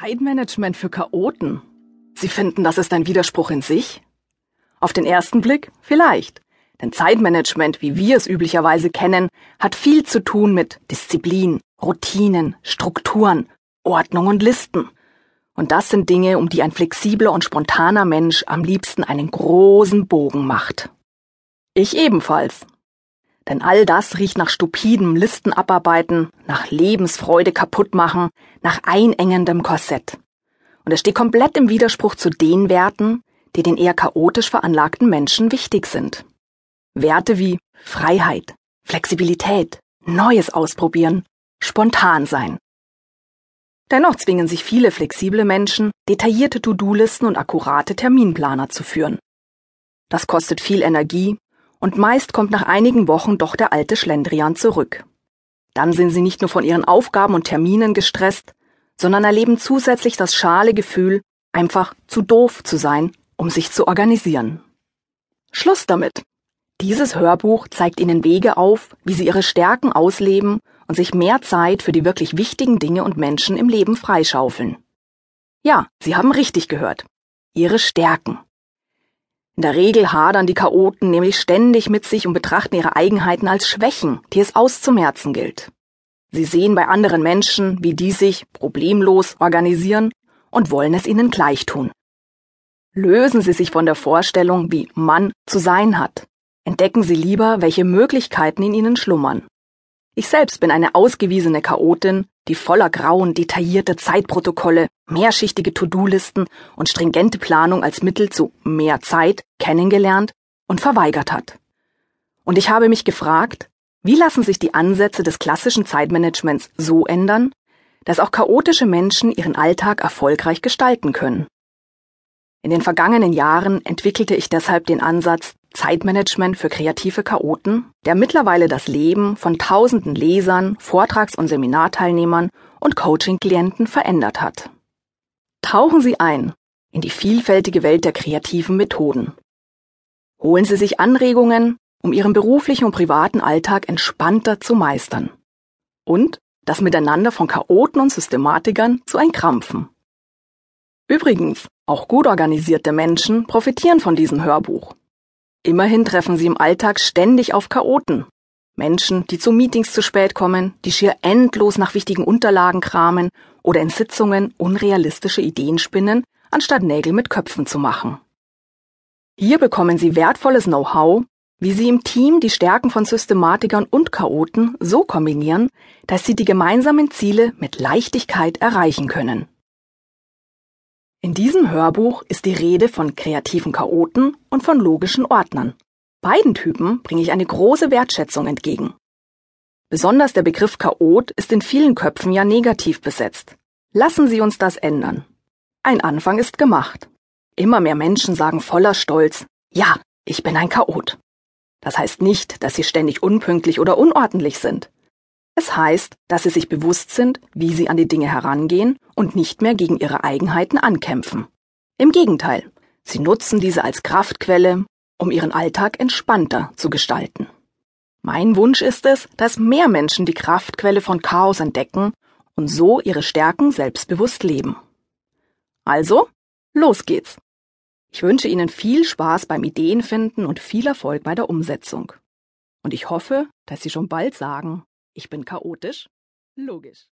Zeitmanagement für Chaoten. Sie finden, das ist ein Widerspruch in sich? Auf den ersten Blick vielleicht. Denn Zeitmanagement, wie wir es üblicherweise kennen, hat viel zu tun mit Disziplin, Routinen, Strukturen, Ordnung und Listen. Und das sind Dinge, um die ein flexibler und spontaner Mensch am liebsten einen großen Bogen macht. Ich ebenfalls. Denn all das riecht nach stupidem Listenabarbeiten, nach Lebensfreude kaputtmachen, nach einengendem Korsett. Und es steht komplett im Widerspruch zu den Werten, die den eher chaotisch veranlagten Menschen wichtig sind. Werte wie Freiheit, Flexibilität, Neues ausprobieren, spontan sein. Dennoch zwingen sich viele flexible Menschen, detaillierte To-Do-Listen und akkurate Terminplaner zu führen. Das kostet viel Energie und meist kommt nach einigen Wochen doch der alte Schlendrian zurück. Dann sind sie nicht nur von ihren Aufgaben und Terminen gestresst, sondern erleben zusätzlich das schale Gefühl, einfach zu doof zu sein, um sich zu organisieren. Schluss damit. Dieses Hörbuch zeigt Ihnen Wege auf, wie Sie Ihre Stärken ausleben und sich mehr Zeit für die wirklich wichtigen Dinge und Menschen im Leben freischaufeln. Ja, Sie haben richtig gehört. Ihre Stärken. In der Regel hadern die Chaoten nämlich ständig mit sich und betrachten ihre Eigenheiten als Schwächen, die es auszumerzen gilt. Sie sehen bei anderen Menschen, wie die sich problemlos organisieren und wollen es ihnen gleich tun. Lösen Sie sich von der Vorstellung, wie Mann zu sein hat. Entdecken Sie lieber, welche Möglichkeiten in Ihnen schlummern. Ich selbst bin eine ausgewiesene Chaotin, die voller Grauen detaillierte Zeitprotokolle, mehrschichtige To-Do-Listen und stringente Planung als Mittel zu mehr Zeit kennengelernt und verweigert hat. Und ich habe mich gefragt, wie lassen sich die Ansätze des klassischen Zeitmanagements so ändern, dass auch chaotische Menschen ihren Alltag erfolgreich gestalten können? In den vergangenen Jahren entwickelte ich deshalb den Ansatz, Zeitmanagement für kreative Chaoten, der mittlerweile das Leben von tausenden Lesern, Vortrags- und Seminarteilnehmern und Coaching-Klienten verändert hat. Tauchen Sie ein in die vielfältige Welt der kreativen Methoden. Holen Sie sich Anregungen, um Ihren beruflichen und privaten Alltag entspannter zu meistern. Und das Miteinander von Chaoten und Systematikern zu entkrampfen. Übrigens, auch gut organisierte Menschen profitieren von diesem Hörbuch. Immerhin treffen sie im Alltag ständig auf Chaoten. Menschen, die zu Meetings zu spät kommen, die schier endlos nach wichtigen Unterlagen kramen oder in Sitzungen unrealistische Ideen spinnen, anstatt Nägel mit Köpfen zu machen. Hier bekommen Sie wertvolles Know-how, wie Sie im Team die Stärken von Systematikern und Chaoten so kombinieren, dass Sie die gemeinsamen Ziele mit Leichtigkeit erreichen können. In diesem Hörbuch ist die Rede von kreativen Chaoten und von logischen Ordnern. Beiden Typen bringe ich eine große Wertschätzung entgegen. Besonders der Begriff Chaot ist in vielen Köpfen ja negativ besetzt. Lassen Sie uns das ändern. Ein Anfang ist gemacht. Immer mehr Menschen sagen voller Stolz, ja, ich bin ein Chaot. Das heißt nicht, dass sie ständig unpünktlich oder unordentlich sind. Es heißt, dass sie sich bewusst sind, wie sie an die Dinge herangehen und nicht mehr gegen ihre Eigenheiten ankämpfen. Im Gegenteil, sie nutzen diese als Kraftquelle, um ihren Alltag entspannter zu gestalten. Mein Wunsch ist es, dass mehr Menschen die Kraftquelle von Chaos entdecken und so ihre Stärken selbstbewusst leben. Also, los geht's. Ich wünsche Ihnen viel Spaß beim Ideenfinden und viel Erfolg bei der Umsetzung. Und ich hoffe, dass Sie schon bald sagen, ich bin chaotisch? Logisch.